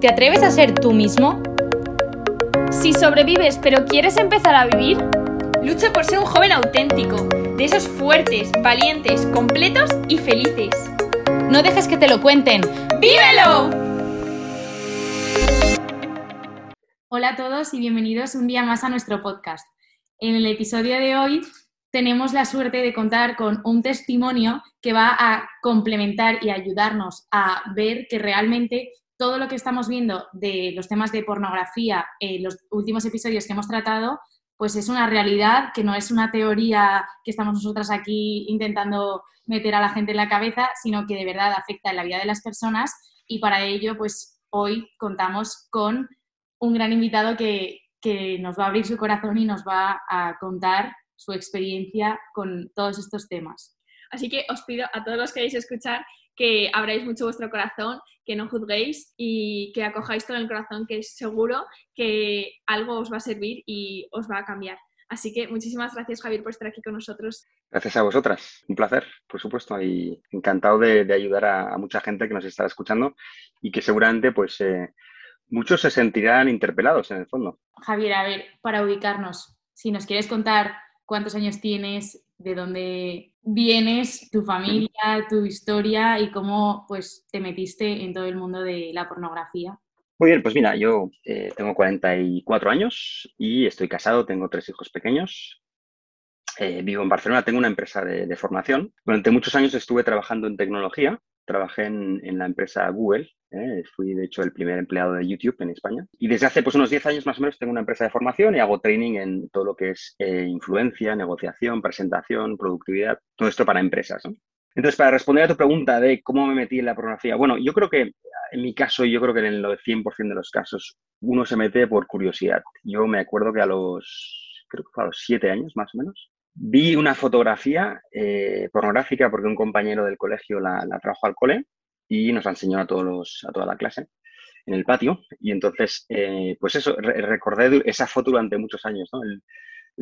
¿Te atreves a ser tú mismo? Si sobrevives pero quieres empezar a vivir, lucha por ser un joven auténtico, de esos fuertes, valientes, completos y felices. No dejes que te lo cuenten. ¡Vívelo! Hola a todos y bienvenidos un día más a nuestro podcast. En el episodio de hoy tenemos la suerte de contar con un testimonio que va a complementar y ayudarnos a ver que realmente todo lo que estamos viendo de los temas de pornografía en los últimos episodios que hemos tratado, pues es una realidad, que no es una teoría que estamos nosotras aquí intentando meter a la gente en la cabeza, sino que de verdad afecta en la vida de las personas y para ello, pues hoy contamos con un gran invitado que, que nos va a abrir su corazón y nos va a contar su experiencia con todos estos temas. Así que os pido a todos los que queréis escuchar que abráis mucho vuestro corazón, que no juzguéis y que acojáis todo el corazón, que es seguro que algo os va a servir y os va a cambiar. Así que muchísimas gracias, Javier, por estar aquí con nosotros. Gracias a vosotras. Un placer, por supuesto, y encantado de, ayudar a, mucha gente que nos está escuchando y que seguramente, pues, eh, muchos se sentirán interpelados en el fondo. Javier, a ver, para ubicarnos, si nos quieres contar cuántos años tienes, de dónde vienes, tu familia, tu historia y cómo pues te metiste en todo el mundo de la pornografía. Muy bien, pues mira, yo eh, tengo 44 años y estoy casado, tengo tres hijos pequeños. Eh, vivo en Barcelona, tengo una empresa de, formación. Durante muchos años estuve trabajando en tecnología, trabajé en la empresa Google ¿eh? Fui, de hecho, el primer empleado de YouTube en España. Y desde hace pues, unos 10 años más o menos tengo una empresa de formación y hago training en todo lo que es eh, influencia, negociación, presentación, productividad, todo esto para empresas. Entonces, para responder a tu pregunta de cómo me metí en la pornografía, bueno, yo creo que en mi caso, yo creo que en el 100% de los casos, uno se mete por curiosidad. Yo me acuerdo que a los, creo que a los 7 años más o menos, vi una fotografía eh, pornográfica porque un compañero del colegio la, la trajo al cole y nos enseñó a, todos los, a toda la clase en el patio. Y entonces, eh, pues eso, recordé esa foto durante muchos años. ¿no? El,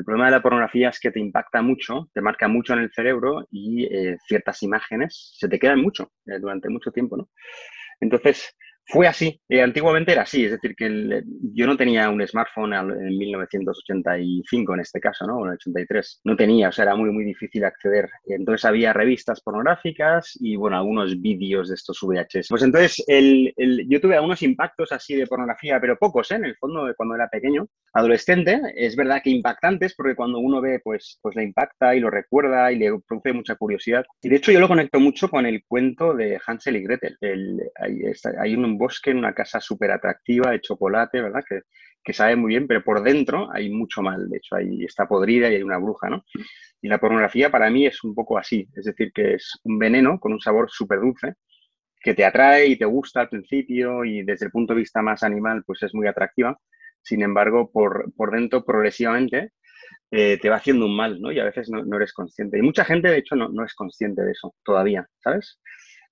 problema de la pornografía es que te impacta mucho, te marca mucho en el cerebro y eh, ciertas imágenes se te quedan mucho durante mucho tiempo. ¿no? Entonces, fue así, eh, antiguamente era así, es decir, que yo no tenía un smartphone en 1985 en este caso, ¿no? En el 83, no tenía, o sea, era muy, muy difícil acceder. Entonces había revistas pornográficas y, bueno, algunos vídeos de estos VHS. Pues entonces el, yo tuve algunos impactos así de pornografía, pero pocos, ¿eh? En el fondo, cuando era pequeño. Adolescente, es verdad que impactantes, porque cuando uno ve, pues, pues le impacta y lo recuerda y le produce mucha curiosidad. Y de hecho yo lo conecto mucho con el cuento de Hansel y Gretel. El, hay, hay un bosque, en una casa súper atractiva de chocolate, ¿verdad? Que, que, sabe muy bien, pero por dentro hay mucho mal. De hecho, ahí está podrida y hay una bruja, ¿no? Y la pornografía para mí es un poco así, es decir, que es un veneno con un sabor súper dulce que te atrae y te gusta al principio y desde el punto de vista más animal, pues es muy atractiva. Sin embargo, por, por dentro, progresivamente, eh, te va haciendo un mal, ¿no? Y a veces no, no, eres consciente. Y mucha gente, de hecho, no, no es consciente de eso todavía, ¿sabes?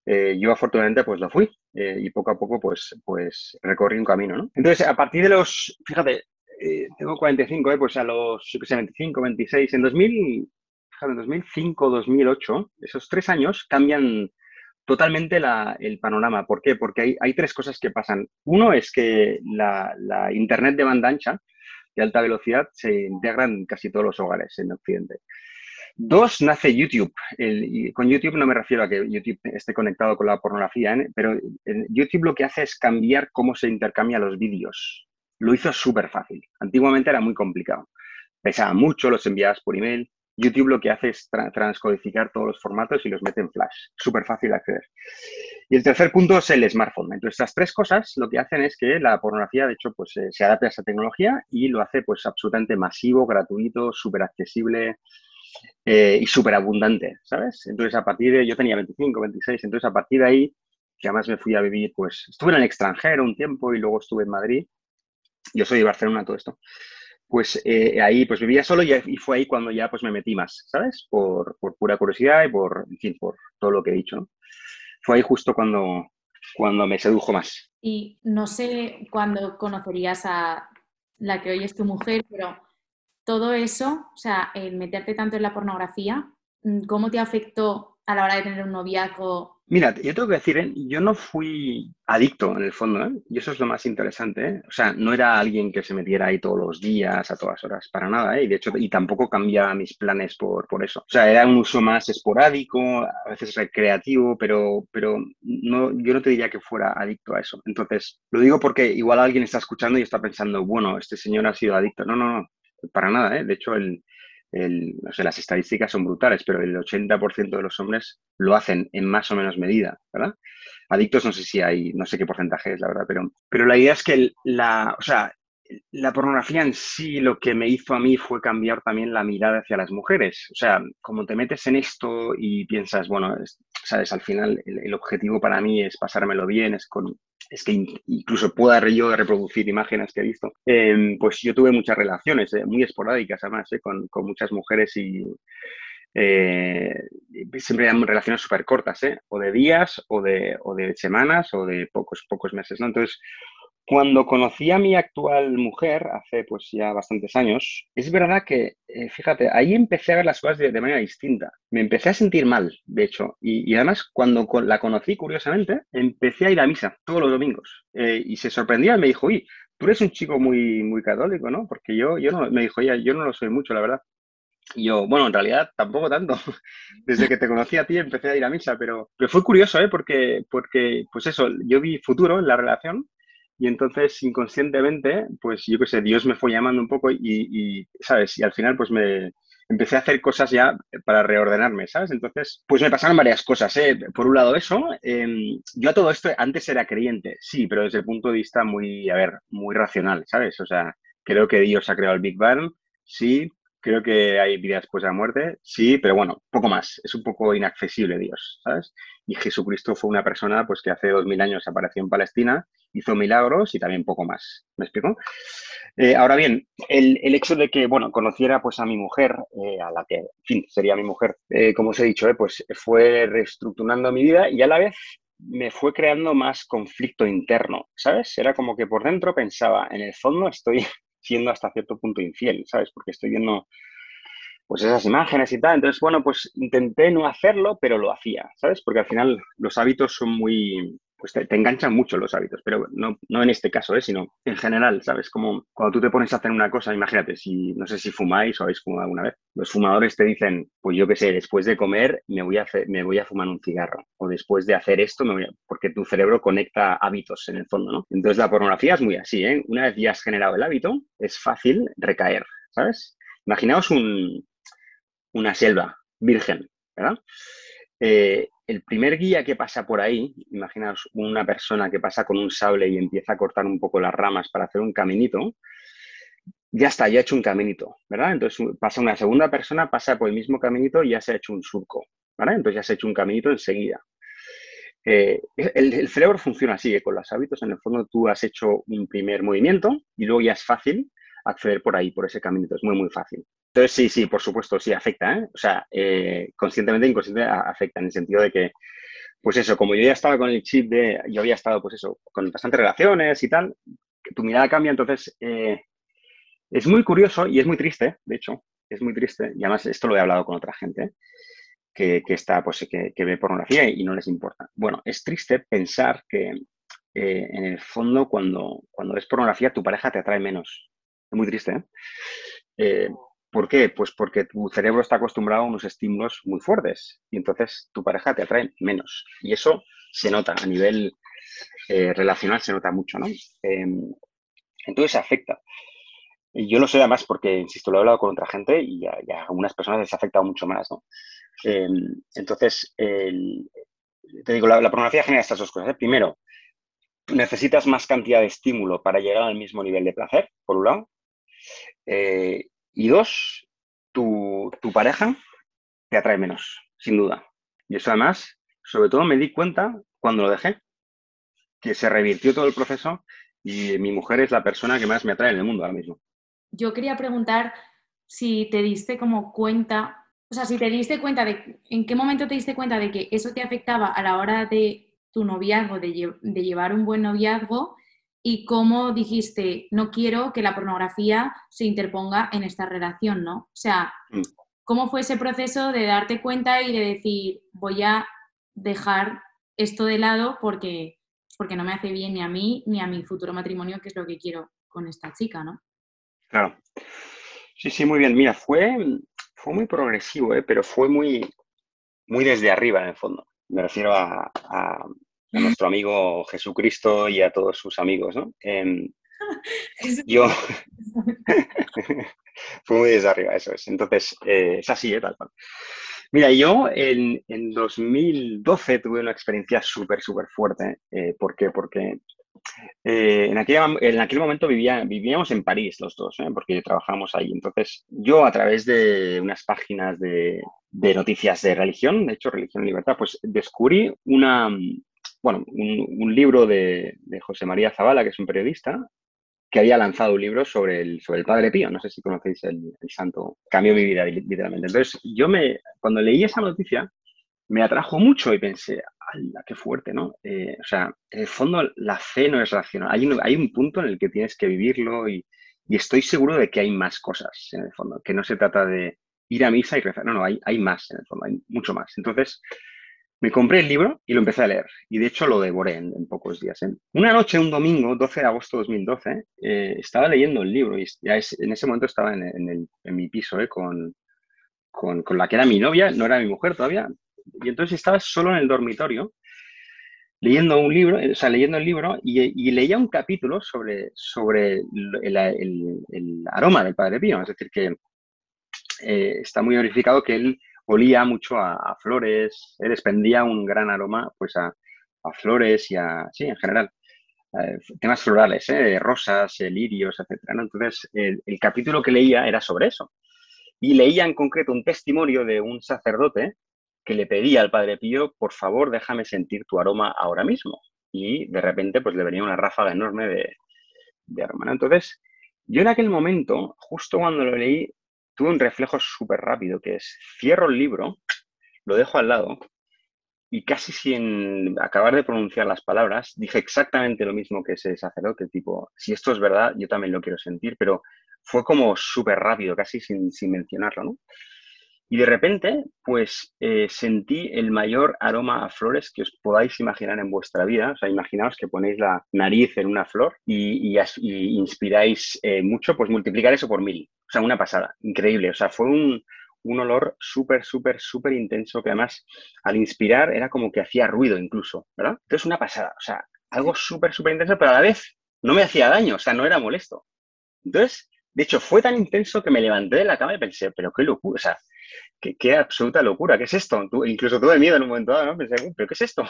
Eh, yo afortunadamente pues lo fui eh, y poco a poco pues, pues recorrí un camino, ¿no? Entonces, a partir de los, fíjate, eh, tengo 45, pues a los, yo sé, 25, 26, en 2000, fíjate, en 2005, 2008, esos tres años cambian totalmente el panorama. ¿Por qué? Porque hay, hay, tres cosas que pasan. Uno es que la, la Internet de banda ancha de alta velocidad se integra en casi todos los hogares en Occidente. Dos, nace YouTube. con YouTube no me refiero a que YouTube esté conectado con la pornografía, ¿eh? pero YouTube lo que hace es cambiar cómo se intercambian los vídeos. Lo hizo súper fácil. Antiguamente era muy complicado. Pesaba mucho, los enviabas por email. YouTube lo que hace es transcodificar todos los formatos y los mete en flash. Súper fácil de acceder. Y el tercer punto es el smartphone. Entonces, estas tres cosas lo que hacen es que la pornografía, de hecho, pues eh, se adapta a esa tecnología y lo hace pues absolutamente masivo, gratuito, súper accesible, eh, y súper abundante, ¿sabes? Entonces, a partir de, yo tenía 25, 26, entonces a partir de ahí, que además me fui a vivir, pues estuve en el extranjero un tiempo y luego estuve en Madrid, yo soy de Barcelona, todo esto, pues eh, ahí pues vivía solo y, y, fue ahí cuando ya pues me metí más, ¿sabes? Por, por, pura curiosidad y por, en fin, por todo lo que he dicho, ¿no? Fue ahí justo cuando, cuando me sedujo más. Y no sé cuándo conocerías a la que hoy es tu mujer, pero todo eso, o sea, el meterte tanto en la pornografía, mm, ¿cómo te afectó a la hora de tener un noviazgo Mira, yo tengo que decir, ¿eh? yo no fui adicto en el fondo, ¿eh? y eso es lo más interesante. ¿eh? O sea, no era alguien que se metiera ahí todos los días, a todas horas, para nada, ¿eh? y de hecho, y tampoco cambiaba mis planes por, por eso. O sea, era un uso más esporádico, a veces recreativo, pero, pero no, yo no te diría que fuera adicto a eso. Entonces, lo digo porque igual alguien está escuchando y está pensando, bueno, este señor ha sido adicto. No, no, no, para nada, ¿eh? De hecho, el, las estadísticas son brutales, pero el 80% de los hombres lo hacen en más o menos medida, ¿verdad? Adictos no sé si hay, no sé qué porcentaje es, la verdad, pero, pero la idea es que la, o sea, la pornografía en sí lo que me hizo a mí fue cambiar también la mirada hacia las mujeres. O sea, como te metes en esto y piensas, bueno, sabes, al final el, objetivo para mí es pasármelo bien, es con, es que incluso pueda yo reproducir imágenes que he visto, em, pues yo tuve muchas relaciones, eh, muy esporádicas además, eh, con, con, muchas mujeres y eh, siempre eran relaciones súper cortas, o de días, o de, o de semanas, o de pocos, pocos meses, ¿no? Entonces, cuando conocí a mi actual mujer, hace pues ya bastantes años, es verdad que, eh, fíjate, ahí empecé a ver las cosas de, manera distinta. Me empecé a sentir mal, de hecho, y, además cuando la conocí, curiosamente, empecé a ir a misa todos los domingos. Eh, y se sorprendía y me dijo, oye, tú eres un chico muy, muy católico, ¿no? Porque yo, yo no, me dijo ella, yo no lo soy mucho, la verdad. Y yo, bueno, en realidad tampoco tanto. Desde que te conocí a ti empecé a ir a misa, pero, pero fue curioso, ¿eh? Porque, porque, pues eso, yo vi futuro en la relación y entonces, inconscientemente, pues yo qué sé, Dios me fue llamando un poco y, ¿sabes? Y al final, pues me empecé a hacer cosas ya para reordenarme, ¿sabes? Entonces, pues me pasaron varias cosas, ¿eh? Por un lado eso, em, yo a todo esto antes era creyente, sí, pero desde el punto de vista muy, a ver, muy racional, ¿sabes? O sea, creo que Dios ha creado el Big Bang, sí, creo que hay vida después de la muerte, sí, pero bueno, poco más, es un poco inaccesible Dios, ¿sabes? Y Jesucristo fue una persona pues que hace dos mil años apareció en Palestina hizo milagros y también poco más. ¿Me explico? Eh, ahora bien, el, hecho de que, bueno, conociera pues a mi mujer, eh, a la que, en fin, sería mi mujer, eh, como os he dicho, pues fue reestructurando mi vida y a la vez me fue creando más conflicto interno, ¿sabes? Era como que por dentro pensaba, en el fondo estoy siendo hasta cierto punto infiel, ¿sabes? Porque estoy viendo pues esas imágenes y tal. Entonces, bueno, pues intenté no hacerlo, pero lo hacía, ¿sabes? Porque al final los hábitos son muy, pues te, enganchan mucho los hábitos, pero no, en este caso, ¿eh? sino en general, ¿sabes? Como cuando tú te pones a hacer una cosa, imagínate, si no sé si fumáis o habéis fumado alguna vez, los fumadores te dicen, pues yo qué sé, después de comer me voy a, me voy a fumar un cigarro, o después de hacer esto, porque tu cerebro conecta hábitos en el fondo, ¿no? Entonces la pornografía es muy así, ¿eh? Una vez ya has generado el hábito, es fácil recaer, ¿sabes? Imaginaos un, una selva virgen, ¿verdad? Eh, el primer guía que pasa por ahí, imaginaos una persona que pasa con un sable y empieza a cortar un poco las ramas para hacer un caminito, ya está, ya ha hecho un caminito, ¿verdad? Entonces pasa una segunda persona, pasa por el mismo caminito y ya se ha hecho un surco, ¿vale? Entonces ya se ha hecho un caminito enseguida. Eh, el, cerebro funciona así, con los hábitos, en el fondo tú has hecho un primer movimiento y luego ya es fácil acceder por ahí, por ese caminito, es muy, muy fácil. Entonces, sí, sí, por supuesto, sí afecta, ¿eh? O sea, eh, conscientemente e inconscientemente afecta en el sentido de que, pues eso, como yo ya estaba con el chip de, yo había estado, pues eso, con bastantes relaciones y tal, tu mirada cambia, entonces eh, es muy curioso y es muy triste, de hecho, es muy triste, y además esto lo he hablado con otra gente, que, está, pues, que, que, ve pornografía y no les importa. Bueno, es triste pensar que en el fondo cuando, cuando ves pornografía tu pareja te atrae menos. Es muy triste, ¿eh? Eh ¿Por qué? Pues porque tu cerebro está acostumbrado a unos estímulos muy fuertes y entonces tu pareja te atrae menos. Y eso se nota a nivel eh, relacional, se nota mucho, ¿no? Em, entonces afecta. Y yo lo sé además porque, insisto, lo he hablado con otra gente y a, algunas personas les ha afectado mucho más, ¿no? Em, entonces, te digo, la, pornografía genera estas dos cosas. ¿eh? Primero, necesitas más cantidad de estímulo para llegar al mismo nivel de placer, por un lado. Eh, y dos, tu, pareja te atrae menos, sin duda. Y eso además, sobre todo me di cuenta cuando lo dejé, que se revirtió todo el proceso y mi mujer es la persona que más me atrae en el mundo ahora mismo. Yo quería preguntar si te diste como cuenta, o sea, si te diste cuenta de, en qué momento te diste cuenta de que eso te afectaba a la hora de tu noviazgo, de, de llevar un buen noviazgo y cómo dijiste, no quiero que la pornografía se interponga en esta relación, ¿no? O sea, mm. ¿cómo fue ese proceso de darte cuenta y de decir, voy a dejar esto de lado porque, porque no me hace bien ni a mí ni a mi futuro matrimonio, que es lo que quiero con esta chica, ¿no? Claro. Sí, sí, muy bien. Mira, fue, fue muy progresivo, ¿eh? pero fue muy, muy desde arriba en el fondo. Me refiero a, nuestro amigo Jesucristo y a todos sus amigos, ¿no? Em, yo fue muy desde arriba, eso es. Entonces, eh, es así, ¿eh? tal cual. Mira, yo en, en 2012 tuve una experiencia súper, súper fuerte. Eh, ¿Por qué? Porque eh, en, aquel, en, aquel, momento vivía, vivíamos en París los dos, ¿eh? porque trabajamos ahí. Entonces, yo a través de unas páginas de, de noticias de religión, de hecho, Religión y Libertad, pues descubrí una, bueno, un, libro de, José María Zavala, que es un periodista, que había lanzado un libro sobre el, sobre el Padre Pío. No sé si conocéis el, santo. Cambió mi vida, literalmente. Entonces, yo me, cuando leí esa noticia, me atrajo mucho y pensé, ¡hala, qué fuerte, ¿no? Eh, o sea, en el fondo la fe no es racional. Hay un, hay un punto en el que tienes que vivirlo y, y, estoy seguro de que hay más cosas en el fondo, que no se trata de ir a misa y rezar. No, no, hay, hay más en el fondo, hay mucho más. Entonces, me compré el libro y lo empecé a leer. Y de hecho lo devoré en, en pocos días. ¿eh? Una noche, un domingo, 12 de agosto de 2012, eh, estaba leyendo el libro y ya es, en ese momento estaba en, en, el, en mi piso ¿eh? con, con, con, la que era mi novia, no era mi mujer todavía. Y entonces estaba solo en el dormitorio leyendo un libro, o sea, leyendo el libro y, y leía un capítulo sobre, sobre el, aroma del Padre Pío. Es decir, que eh, está muy verificado que él olía mucho a, flores, él expendía un gran aroma pues a, flores y a, sí, en general, eh, temas florales, eh, rosas, eh, lirios, etc. Entonces, el, capítulo que leía era sobre eso. Y leía en concreto un testimonio de un sacerdote que le pedía al Padre Pío, por favor, déjame sentir tu aroma ahora mismo. Y de repente, pues le venía una ráfaga enorme de, aroma. Entonces, yo en aquel momento, justo cuando lo leí, tuve un reflejo súper rápido, que es, cierro el libro, lo dejo al lado y casi sin acabar de pronunciar las palabras, dije exactamente lo mismo que ese sacerdote, tipo, si esto es verdad, yo también lo quiero sentir, pero fue como súper rápido, casi sin, sin, mencionarlo. Y de repente, pues eh, sentí el mayor aroma a flores que os podáis imaginar en vuestra vida. O sea, imaginaos que ponéis la nariz en una flor y, y, y inspiráis eh, mucho, pues multiplicar eso por mil. O sea, una pasada, increíble. O sea, fue un, un olor súper, súper, súper intenso que además al inspirar era como que hacía ruido incluso, ¿verdad? Entonces una pasada, o sea, algo súper, súper intenso, pero a la vez no me hacía daño, o sea, no era molesto. Entonces, de hecho, fue tan intenso que me levanté de la cama y pensé, pero qué locura, o sea, qué, qué absoluta locura, ¿qué es esto? Incluso tuve miedo en un momento dado, ¿no? Pensé, pero ¿qué es esto?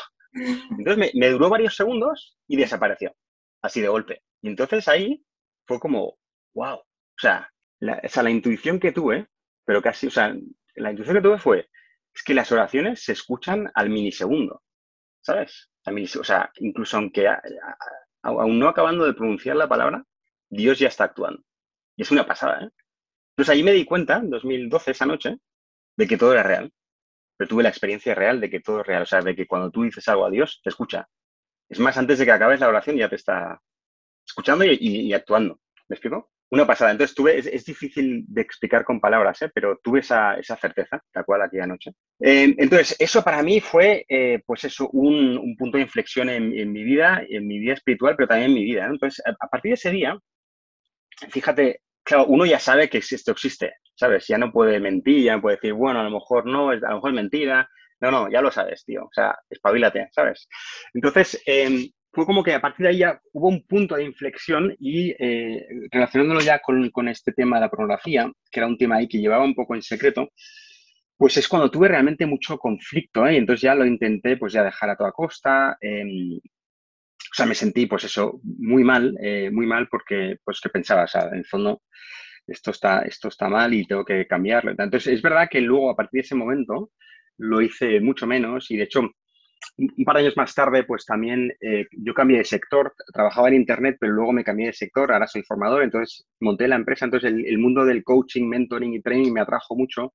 Entonces me, duró varios segundos y desapareció, así de golpe. Y entonces ahí fue como, wow, o sea, la, o sea, la intuición que tuve pero casi, o sea, la intuición que tuve fue, es que las oraciones se escuchan al minisegundo, ¿sabes? Al o sea, incluso aunque aún no acabando de pronunciar la palabra, Dios ya está actuando. Y es una pasada, ¿eh? Entonces ahí me di cuenta, en 2012, esa noche, de que todo era real. Pero tuve la experiencia real de que todo es real. O sea, de que cuando tú dices algo a Dios, te escucha. Es más, antes de que acabes la oración ya te está escuchando y, actuando. ¿Me explico? Una pasada. Entonces tuve, es, difícil de explicar con palabras, ¿eh? pero tuve esa, esa, certeza, tal cual aquella noche. Eh, entonces, eso para mí fue, eh, pues eso, un, un, punto de inflexión en, en, mi vida, en mi vida espiritual, pero también en mi vida. ¿no? Entonces, a, a, partir de ese día, fíjate, claro, uno ya sabe que esto existe, ¿sabes? Ya no puede mentir, ya no puede decir, bueno, a lo mejor no, a lo mejor es mentira. No, no, ya lo sabes, tío. O sea, espabilate, ¿sabes? Entonces, eh, fue como que a partir de ahí ya hubo un punto de inflexión y eh, relacionándolo ya con, este tema de la pornografía, que era un tema ahí que llevaba un poco en secreto, pues es cuando tuve realmente mucho conflicto, ¿eh? entonces ya lo intenté pues ya dejar a toda costa, eh, o sea, me sentí pues eso, muy mal, eh, muy mal porque pues que pensaba, o sea, en el fondo esto está, esto está mal y tengo que cambiarlo. Entonces es verdad que luego a partir de ese momento lo hice mucho menos y de hecho un par de años más tarde, pues también eh, yo cambié de sector, trabajaba en Internet, pero luego me cambié de sector, ahora soy formador, entonces monté la empresa, entonces el, el, mundo del coaching, mentoring y training me atrajo mucho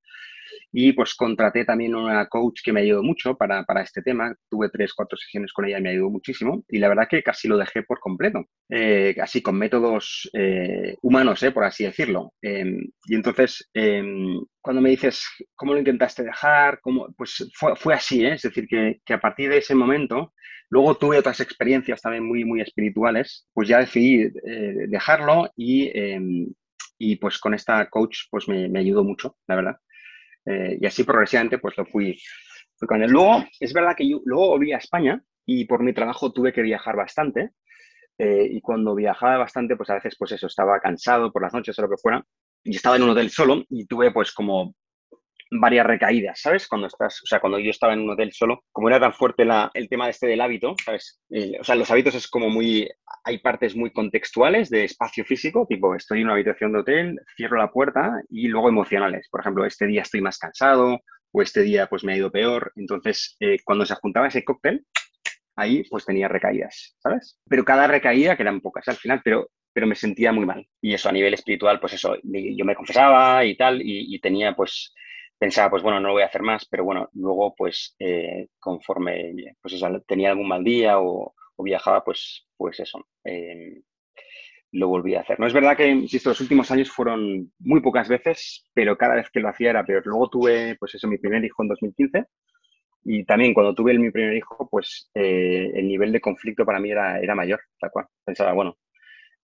y pues contraté también una coach que me ayudó mucho para, para este tema. Tuve tres, cuatro sesiones con ella me ayudó muchísimo. Y la verdad que casi lo dejé por completo, eh, así con métodos eh, humanos, eh, por así decirlo. Em, y entonces, em, cuando me dices, ¿cómo lo intentaste dejar? Pues fue, fue así, es decir, que, que a partir de ese momento Luego tuve otras experiencias también muy, muy espirituales, pues ya decidí dejarlo y, em, y, pues con esta coach pues me, me ayudó mucho, la verdad. Eh, y así progresivamente pues lo fui, con él. Luego, es verdad que yo luego volví a España y por mi trabajo tuve que viajar bastante. Eh, y cuando viajaba bastante, pues a veces pues eso, estaba cansado por las noches o lo que fuera. Y estaba en un hotel solo y tuve pues como varias recaídas, ¿sabes? Cuando estás, o sea, cuando yo estaba en un hotel solo, como era tan fuerte la, el tema este del hábito, ¿sabes? o sea, los hábitos es como muy, hay partes muy contextuales de espacio físico, tipo, estoy en una habitación de hotel, cierro la puerta y luego emocionales. Por ejemplo, este día estoy más cansado o este día pues me ha ido peor. Entonces, eh, cuando se juntaba ese cóctel, ahí pues tenía recaídas, ¿sabes? Pero cada recaída, que eran pocas al final, pero pero me sentía muy mal. Y eso a nivel espiritual, pues eso, yo me confesaba y tal, y tenía pues pensaba, pues bueno, no lo voy a hacer más, pero bueno, luego pues eh, conforme pues eso, tenía algún mal día o, viajaba, pues, pues eso, em, lo volví a hacer. No es verdad que, insisto, los últimos años fueron muy pocas veces, pero cada vez que lo hacía era peor. Luego tuve, pues eso, mi primer hijo en 2015 y también cuando tuve mi primer hijo, pues eh, el nivel de conflicto para mí era, era mayor, tal cual. Pensaba, bueno,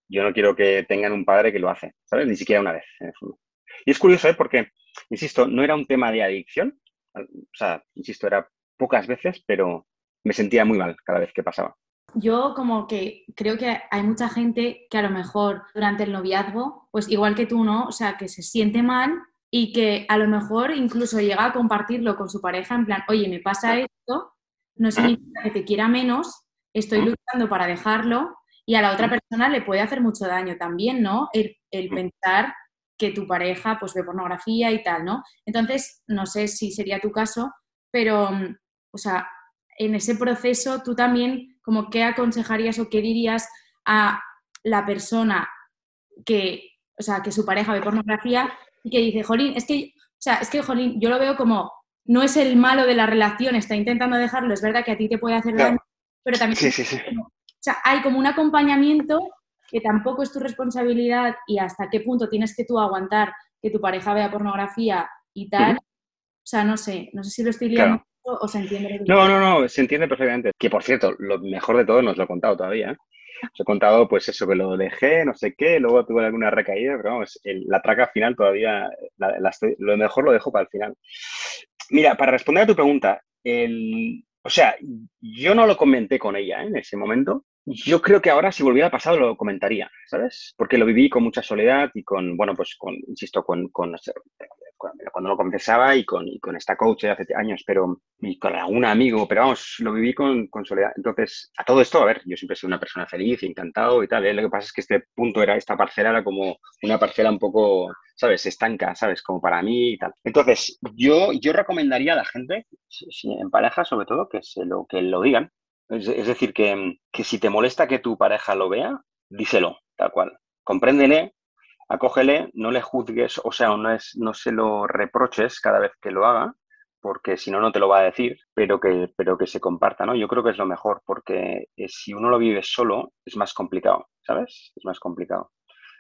yo no quiero que tengan un padre que lo hace, ¿sabes? Ni siquiera una vez, en el fondo. Y es curioso, ¿eh? Porque insisto, no era un tema de adicción, o sea, insisto, era pocas veces, pero me sentía muy mal cada vez que pasaba. Yo como que creo que hay mucha gente que a lo mejor durante el noviazgo, pues igual que tú, ¿no? O sea, que se siente mal y que a lo mejor incluso llega a compartirlo con su pareja en plan, oye, me pasa esto, no significa que te quiera menos, estoy luchando para dejarlo y a la otra persona le puede hacer mucho daño también, ¿no? El, el pensar que tu pareja pues ve pornografía y tal, ¿no? Entonces, no sé si sería tu caso, pero, mm, o sea, en ese proceso tú también, como, ¿qué aconsejarías o qué dirías a la persona que, o sea, que su pareja ve pornografía y que dice, Jolín, es que, o sea, es que, Jolín, yo lo veo como, no es el malo de la relación, está intentando dejarlo, es verdad que a ti te puede hacer daño, pero también... Sí, sí, sí. o sea, hay como un acompañamiento que tampoco es tu responsabilidad y hasta qué punto tienes que tú aguantar que tu pareja vea pornografía y tal. O sea, no sé, no sé si lo estoy liando o se entiende. No, no, no, se entiende perfectamente. Que por cierto, lo mejor de todo no os lo he contado todavía. ¿eh? Os he contado, pues eso, que lo dejé, no sé qué, luego tuve alguna recaída, pero vamos, la traca final todavía, lo mejor lo dejo para el final. Mira, para responder a tu pregunta, el, o sea, yo no lo comenté con ella ¿eh? en ese momento, yo creo que ahora, si volviera a pasado, lo comentaría, ¿sabes? Porque lo viví con mucha soledad y con, bueno, pues con, insisto, con, cuando lo confesaba y con, esta coach hace años, pero y con algún amigo, pero vamos, lo viví con, soledad. Entonces, a todo esto, a ver, yo siempre he sido una persona feliz encantado y tal. ¿eh? Lo que pasa es que este punto era, esta parcela era como una parcela un poco, ¿sabes? Estanca, ¿sabes? Como para mí y tal. Entonces, yo, yo recomendaría a la gente, en pareja sobre todo, que, se lo, que lo digan, es, decir, que, si te molesta que tu pareja lo vea, díselo, tal cual. Compréndele, acógele, no le juzgues, o sea, no, es, no se lo reproches cada vez que lo haga, porque si no, no te lo va a decir, pero que, pero que se comparta, ¿no? Yo creo que es lo mejor, porque eh, si uno lo vive solo, es más complicado, ¿sabes? Es más complicado.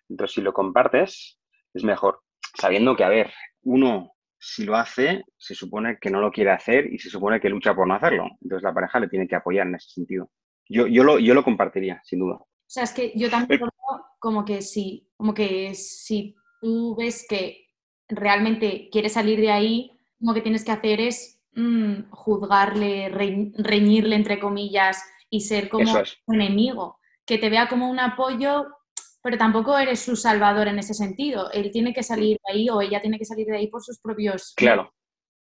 Entonces, si lo compartes, es mejor, sabiendo que, a ver, uno si lo hace, se supone que no lo quiere hacer y se supone que lucha por no hacerlo. Entonces la pareja le tiene que apoyar en ese sentido. Yo, yo, lo, yo lo compartiría, sin duda. O sea, es que yo también creo como que si, como que si tú ves que realmente quiere salir de ahí, lo que tienes que hacer es mm, juzgarle, reñirle entre comillas y ser como un enemigo. Que te vea como un apoyo pero tampoco eres su salvador en ese sentido. Él tiene que salir de ahí o ella tiene que salir de ahí por sus propios... Claro.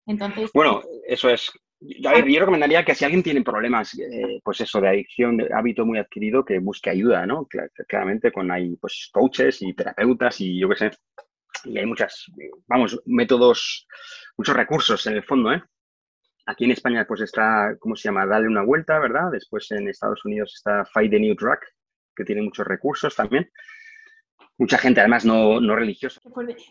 Entonces... Bueno, eso es... yo recomendaría que si alguien tiene problemas, eh, pues eso, de adicción, de hábito muy adquirido, que busque ayuda, ¿no? Claramente con hay pues coaches y terapeutas y yo qué sé. Y hay muchas, vamos, métodos, muchos recursos en el fondo, ¿eh? Aquí en España pues está, ¿cómo se llama? Dale una vuelta, ¿verdad? Después en Estados Unidos está Fight the New Drug, que tiene muchos recursos también. Mucha gente, además, no, no religiosa.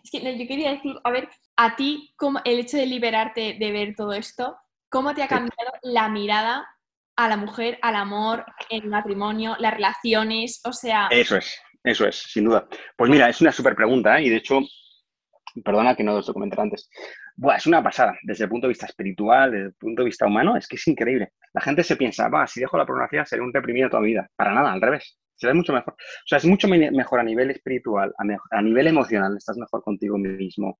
Es que yo quería decir, a ver, a ti, cómo, el hecho de liberarte de ver todo esto, ¿cómo te ha cambiado la mirada a la mujer, al amor, el matrimonio, las relaciones? O sea... Eso es, eso es, sin duda. Pues mira, es una súper pregunta, ¿eh? y de hecho, perdona que no os lo comenté antes. Buah, es una pasada, desde el punto de vista espiritual, desde el punto de vista humano, es que es increíble. La gente se piensa, va, si dejo la pornografía seré un reprimido toda mi vida. Para nada, al revés. Será mucho mejor. O sea, es mucho mejor a nivel espiritual, a, nivel emocional, estás mejor contigo mismo,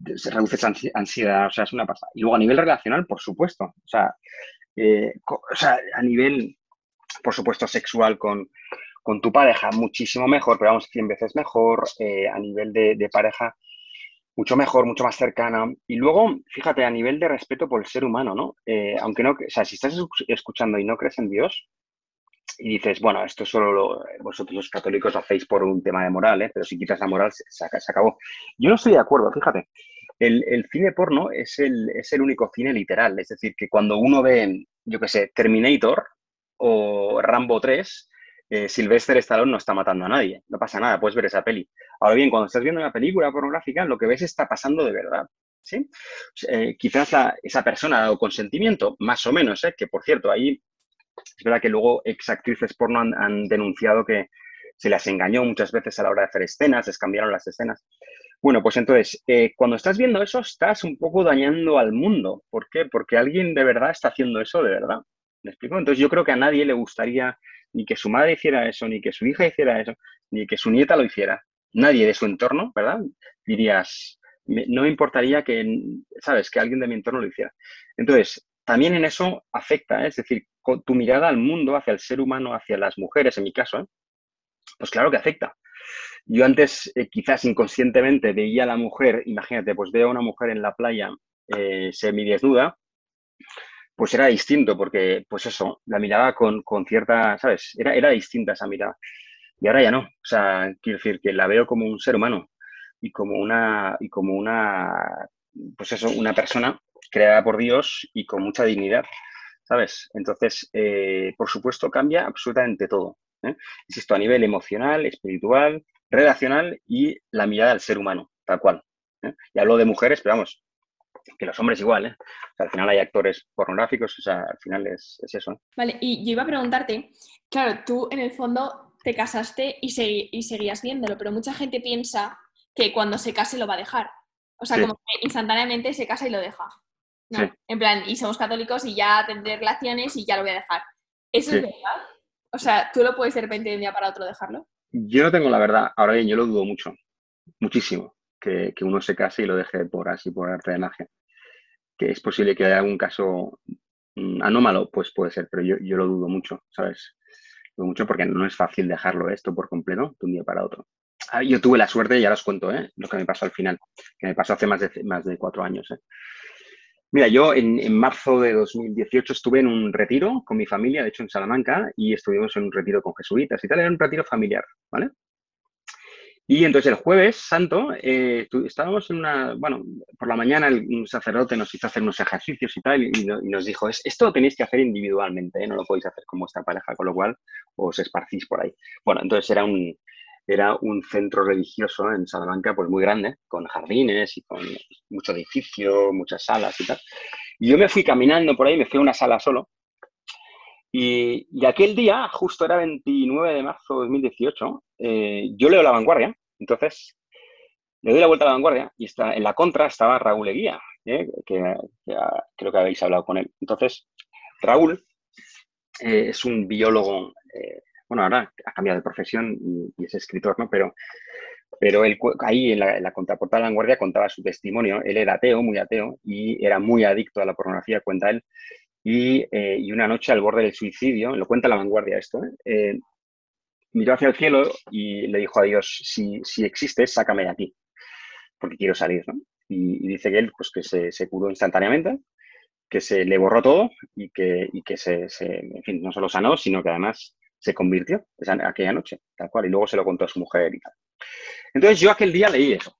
reduces ansiedad, o sea, es una pasada. Y luego a nivel relacional, por supuesto. O sea, eh, o sea a nivel, por supuesto, sexual con, con tu pareja, muchísimo mejor, pero vamos, 100 veces mejor. Eh, a nivel de pareja, mucho mejor, mucho más cercana. Y luego, fíjate, a nivel de respeto por el ser humano, ¿no? Eh, aunque no, o sea, si estás escuchando y no crees en Dios y dices, bueno, esto solo lo, vosotros los católicos hacéis por un tema de moral, ¿eh? pero si quitas la moral, se, se, acabó. Yo no estoy de acuerdo, fíjate. El, cine porno es el, es el único cine literal, es decir, que cuando uno ve, yo qué sé, Terminator o Rambo 3, eh, Sylvester Stallone no está matando a nadie, no pasa nada, puedes ver esa peli. Ahora bien, cuando estás viendo una película pornográfica, lo que ves está pasando de verdad. ¿sí? Eh, quizás esa persona ha dado consentimiento, más o menos, ¿eh? que por cierto, ahí es verdad que luego ex actrices porno han, denunciado que se las engañó muchas veces a la hora de hacer escenas, les cambiaron las escenas. Bueno, pues entonces, eh, cuando estás viendo eso, estás un poco dañando al mundo. ¿Por qué? Porque alguien de verdad está haciendo eso de verdad. ¿Me explico? Entonces yo creo que a nadie le gustaría ni que su madre hiciera eso, ni que su hija hiciera eso, ni que su nieta lo hiciera. Nadie de su entorno, ¿verdad? Dirías, no me importaría que, ¿sabes?, que alguien de mi entorno lo hiciera. Entonces, también en eso afecta, ¿eh? es decir, tu mirada al mundo, hacia el ser humano, hacia las mujeres, en mi caso, ¿eh? pues claro que afecta. Yo antes, eh, quizás inconscientemente, veía a la mujer, imagínate, pues veo a una mujer en la playa semi-desnuda, pues era distinto, porque, pues eso, la miraba con, cierta, ¿sabes? Era, era distinta esa mirada. Y ahora ya no. O sea, quiero decir que la veo como un ser humano y como una, y como una, pues eso, una persona creada por Dios y con mucha dignidad, ¿sabes? Entonces, eh, por supuesto, cambia absolutamente todo. ¿eh? Insisto, a nivel emocional, espiritual, relacional y la mirada al ser humano, tal cual. ¿eh? Y hablo de mujeres, pero vamos, que los hombres igual, ¿eh? al final hay actores pornográficos, o sea, al final es, eso. Vale, y yo iba a preguntarte, claro, tú en el fondo te casaste y, y seguías viéndolo, pero mucha gente piensa que cuando se case lo va a dejar. O sea, como que instantáneamente se casa y lo deja. No, en plan, y somos católicos y ya tendré relaciones y ya lo voy a dejar. ¿Eso es verdad? O sea, ¿tú lo puedes de repente de un día para otro dejarlo? Yo no tengo la verdad. Ahora bien, yo lo dudo mucho. Muchísimo que, uno se case y lo deje por así, por arte de magia. Que es posible que haya algún caso mm, anómalo, pues puede ser, pero yo, yo lo dudo mucho, ¿sabes? Lo dudo mucho porque no es fácil dejarlo esto por completo de un día para otro. Ah, yo tuve la suerte, ya os cuento, ¿eh? lo que me pasó al final, que me pasó hace más de, más de cuatro años. ¿eh? Mira, yo en, en, marzo de 2018 estuve en un retiro con mi familia, de hecho en Salamanca, y estuvimos en un retiro con jesuitas y tal, era un retiro familiar, ¿vale? Y entonces el jueves santo eh, estábamos en una, bueno, por la mañana un sacerdote nos hizo hacer unos ejercicios y tal, y, nos dijo, esto lo tenéis que hacer individualmente, ¿eh? no lo podéis hacer con vuestra pareja, con lo cual os esparcís por ahí. Bueno, entonces era un, era un centro religioso en Salamanca, pues muy grande, con jardines y con mucho edificio, muchas salas y tal. Y yo me fui caminando por ahí, me fui a una sala solo, y, aquel día, justo era 29 de marzo de 2018, eh, yo leo La Vanguardia, entonces le doy la vuelta a La Vanguardia y está, en la contra estaba Raúl Eguía, eh, que, creo que habéis hablado con él. Entonces, Raúl eh, es un biólogo, bueno, ahora ha cambiado de profesión y, es escritor, ¿no? Pero, pero él, ahí en la, en la contraportada de Vanguardia contaba su testimonio. Él era ateo, muy ateo, y era muy adicto a la pornografía, cuenta él eh, y, una noche al borde del suicidio, lo cuenta la vanguardia esto, ¿eh? Eh, miró hacia el cielo y le dijo a Dios, si, si existes, sácame de aquí, porque quiero salir. ¿no? Y, dice que él pues, que se, curó instantáneamente, que se le borró todo y que, que se, en fin, no solo sanó, sino que además se convirtió esa, aquella noche, tal cual, y luego se lo contó a su mujer y tal. Entonces yo aquel día leí eso,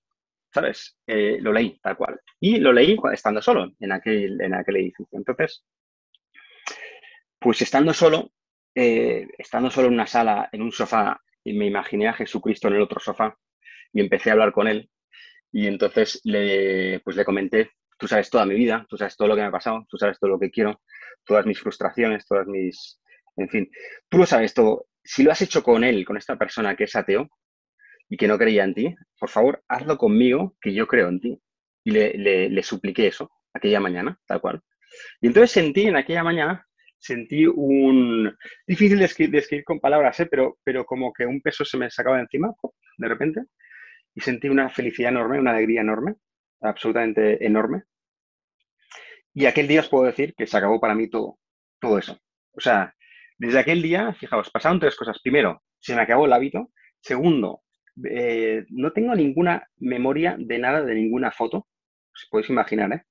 ¿sabes? lo leí tal cual. Y lo leí estando solo en aquel, en aquel edificio. Entonces, pues estando solo, eh, estando solo en una sala, en un sofá, y me imaginé a Jesucristo en el otro sofá y empecé a hablar con él. Y entonces le, pues le comenté, tú sabes toda mi vida, tú sabes todo lo que me ha pasado, tú sabes todo lo que quiero, todas mis frustraciones, todas mis, en fin, tú lo sabes todo. Si lo has hecho con él, con esta persona que es ateo y que no creía en ti, por favor, hazlo conmigo, que yo creo en ti. Y le, le, supliqué eso aquella mañana, tal cual. Y entonces sentí en aquella mañana, sentí un... Difícil de escribir, con palabras, ¿eh? pero, pero como que un peso se me sacaba de encima, de repente, y sentí una felicidad enorme, una alegría enorme, absolutamente enorme. Y aquel día os puedo decir que se acabó para mí todo, todo eso. O sea, desde aquel día, fijaos, pasaron tres cosas. Primero, se me acabó el hábito. Segundo, eh, no tengo ninguna memoria de nada, de ninguna foto. Os podéis imaginar, ¿eh?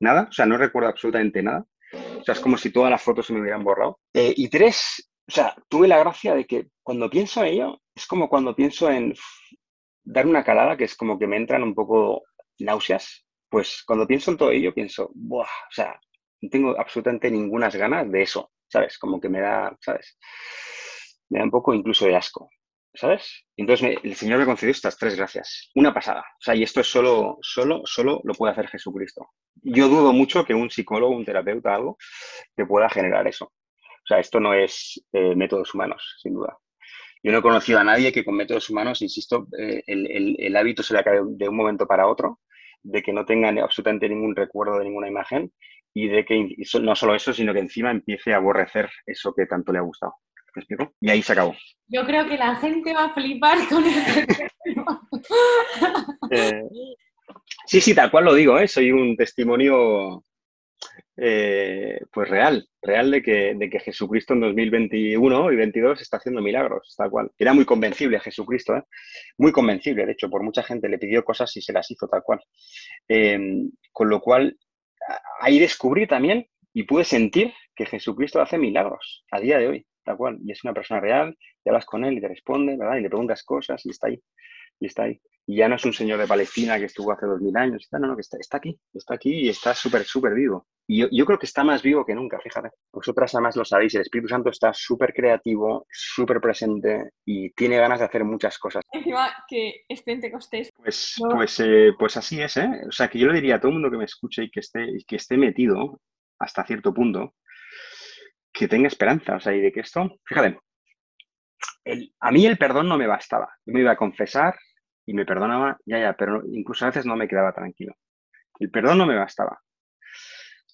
Nada, o sea, no recuerdo absolutamente nada. O sea, es como si todas las fotos se me hubieran borrado. Eh, y tres, o sea, tuve la gracia de que cuando pienso en ello, es como cuando pienso en dar una calada, que es como que me entran un poco náuseas. Pues cuando pienso en todo ello, pienso, ¡buah! O sea, no tengo absolutamente ninguna ganas de eso. ¿sabes? Como que me da, ¿sabes? Me da un poco incluso de asco, ¿sabes? Entonces el Señor me concedió estas tres gracias. Una pasada. O sea, y esto es solo, solo, solo lo puede hacer Jesucristo. Yo dudo mucho que un psicólogo, un terapeuta, algo, te pueda generar eso. O sea, esto no es eh, métodos humanos, sin duda. Yo no he conocido a nadie que con métodos humanos, insisto, eh, el, el, hábito se le acabe de un momento para otro, de que no tengan absolutamente ningún recuerdo de ninguna imagen y de que no solo eso, sino que encima empiece a aborrecer eso que tanto le ha gustado. ¿Me explico? Y ahí se acabó. Yo creo que la gente va a flipar con este eh, sí, sí, tal cual lo digo, ¿eh? soy un testimonio eh, pues real, real de que, de que Jesucristo en 2021 y 2022 está haciendo milagros, tal cual. Era muy convencible Jesucristo, ¿eh? muy convencible, de hecho, por mucha gente le pidió cosas y se las hizo tal cual. con lo cual, ahí descubrí también y pude sentir que Jesucristo hace milagros a día de hoy, tal cual. Y es una persona real, y hablas con él y te responde, ¿verdad? Y le preguntas cosas y está ahí, y está ahí. Y ya no es un señor de Palestina que estuvo hace dos mil años, no, no, que está, está aquí, está aquí y está súper, súper vivo. Y yo, yo, creo que está más vivo que nunca, fíjate. Vosotras además lo sabéis, el Espíritu Santo está súper creativo, súper presente y tiene ganas de hacer muchas cosas. Encima que es Pentecostés. Pues, pues, eh, pues así es, ¿eh? O sea, que yo le diría a todo el mundo que me escuche y que esté, que esté metido hasta cierto punto, que tenga esperanza, o sea, y de que esto, fíjate, el, a mí el perdón no me bastaba. Yo me iba a confesar, y me perdonaba, ya, ya, pero incluso a veces no me quedaba tranquilo. El perdón no me bastaba.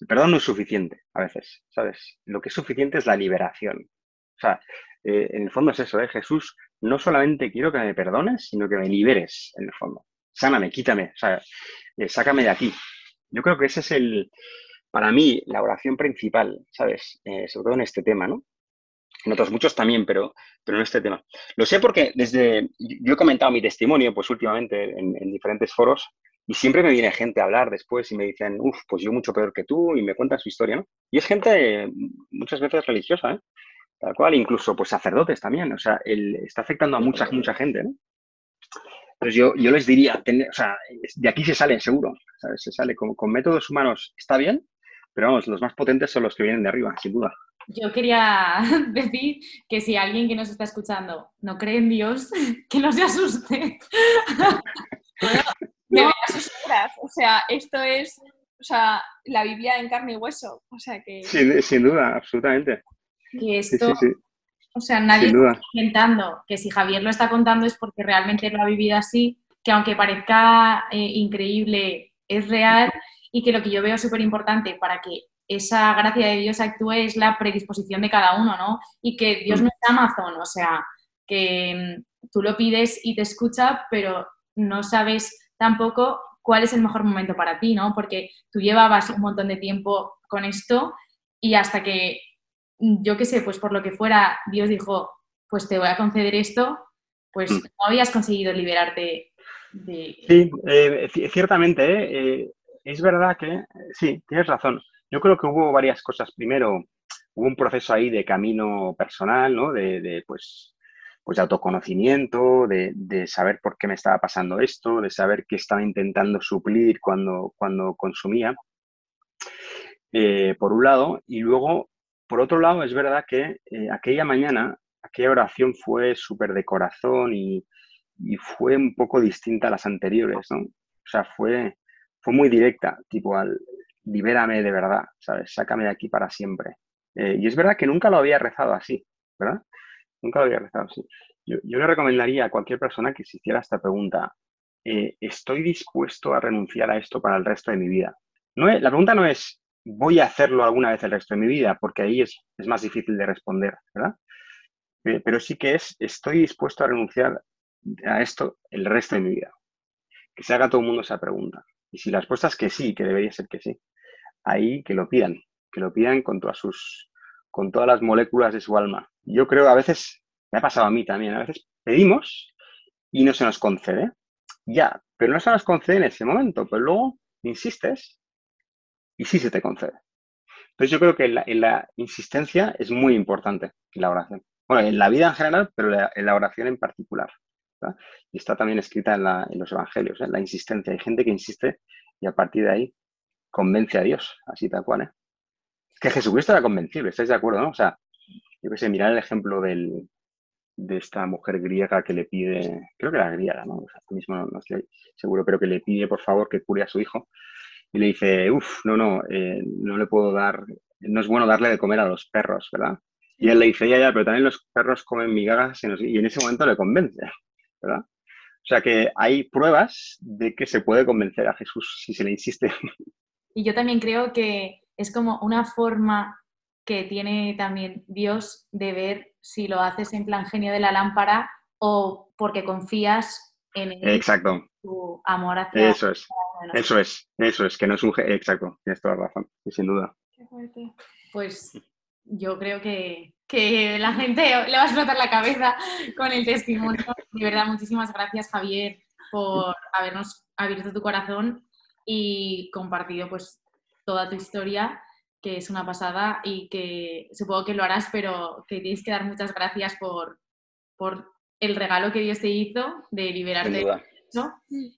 El perdón no es suficiente a veces, ¿sabes? Lo que es suficiente es la liberación. O sea, eh, en el fondo es eso, ¿eh? Jesús, no solamente quiero que me perdones, sino que me liberes, en el fondo. Sáname, quítame, o sea, eh, sácame de aquí. Yo creo que ese es el, para mí, la oración principal, ¿sabes? Eh, sobre todo en este tema, ¿no? En otros muchos también, pero, pero en este tema. Lo sé porque desde, yo he comentado mi testimonio, pues últimamente en, diferentes foros, y siempre me viene gente a hablar después y me dicen, uff, pues yo mucho peor que tú, y me cuentan su historia, ¿no? Y es gente muchas veces religiosa, ¿eh? Tal cual, incluso pues sacerdotes también, o sea, él está afectando a mucha, mucha gente, ¿no? Entonces yo, yo les diría, o sea, de aquí se salen seguro, ¿sabes? Se sale con, con métodos humanos, está bien, pero vamos, los más potentes son los que vienen de arriba, sin duda. Yo quería decir que si alguien que nos está escuchando no cree en Dios, que no se asuste. no, o sea, esto es o sea, la Biblia en carne y hueso. O sea que... Sin, duda, absolutamente. Que esto, o sea, nadie está inventando que si Javier lo está contando es porque realmente lo ha vivido así, que aunque parezca eh, increíble, es real y que lo que yo veo súper importante para que esa gracia de Dios actúe es la predisposición de cada uno, ¿no? Y que Dios no es Amazon, o sea, que mm, tú lo pides y te escucha, pero no sabes tampoco cuál es el mejor momento para ti, ¿no? Porque tú llevabas un montón de tiempo con esto y hasta que, mm, yo qué sé, pues por lo que fuera, Dios dijo, pues te voy a conceder esto, pues mm. no habías conseguido liberarte de... Sí, eh, ciertamente, ¿eh? Eh, es verdad que, sí, tienes razón. Yo creo que hubo varias cosas. Primero, hubo un proceso ahí de camino personal, ¿no? De, pues, pues de autoconocimiento, de, saber por qué me estaba pasando esto, de saber qué estaba intentando suplir cuando, cuando consumía, eh, por un lado. Y luego, por otro lado, es verdad que eh, aquella mañana aquella oración fue súper de corazón y, y, fue un poco distinta a las anteriores, ¿no? O sea, fue, fue muy directa, tipo al libérame de verdad, ¿sabes? Sácame de aquí para siempre. Eh, y es verdad que nunca lo había rezado así, ¿verdad? Nunca lo había rezado así. Yo, yo le recomendaría a cualquier persona que se hiciera esta pregunta, eh, ¿estoy dispuesto a renunciar a esto para el resto de mi vida? No la pregunta no es, ¿voy a hacerlo alguna vez el resto de mi vida? Porque ahí es, más difícil de responder, ¿verdad? Eh, pero sí que es, ¿estoy dispuesto a renunciar a esto el resto de mi vida? Que se haga todo el mundo esa pregunta. Y si la respuesta es que sí, que debería ser que sí, ahí que lo pidan, que lo pidan con todas sus, con todas las moléculas de su alma. Yo creo, a veces, me ha pasado a mí también, a veces pedimos y no se nos concede. Ya, pero no se nos concede en ese momento, pero luego insistes y sí se te concede. Entonces yo creo que en la, insistencia es muy importante en la oración. Bueno, en la vida en general, pero en la oración en particular. Y está también escrita en, los evangelios, ¿eh? la insistencia. Hay gente que insiste y a partir de ahí convence a Dios, así tal cual. ¿eh? Es que Jesucristo era convencible, ¿estáis de acuerdo? No? O sea, yo qué sé, mirar el ejemplo del, de esta mujer griega que le pide, creo que era griega, ¿no? O sea, mismo no, estoy seguro, pero que le pide por favor que cure a su hijo. Y le dice, uff, no, no, eh, no le puedo dar, no es bueno darle de comer a los perros, ¿verdad? Y él le dice, ya, ya, pero también los perros comen migajas y en ese momento le convence, ¿verdad? O sea que hay pruebas de que se puede convencer a Jesús si se le insiste. Y yo también creo que es como una forma que tiene también Dios de ver si lo haces en plan genio de la lámpara o porque confías en Exacto. tu amor hacia Eso es, eso es, eso es, que no es un... Exacto, tienes toda la razón, sin duda. Qué fuerte. Pues yo creo que, que, la gente le va a explotar la cabeza con el testimonio. De verdad, muchísimas gracias, Javier, por habernos abierto tu corazón y compartido pues toda tu historia que es una pasada y que supongo que lo harás, pero que tienes que dar muchas gracias por, por el regalo que Dios te hizo de liberarte. ¿no?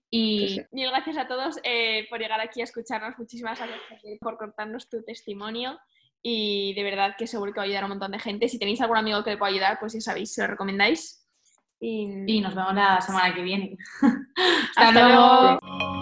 Y mil gracias a todos eh, por llegar aquí a escucharnos. Muchísimas gracias por contarnos tu testimonio y de verdad que seguro que va a ayudar a un montón de gente. Si tenéis algún amigo que le pueda ayudar, pues ya sabéis, si lo recomendáis. Y, y nos vemos la semana que viene. Hasta, luego.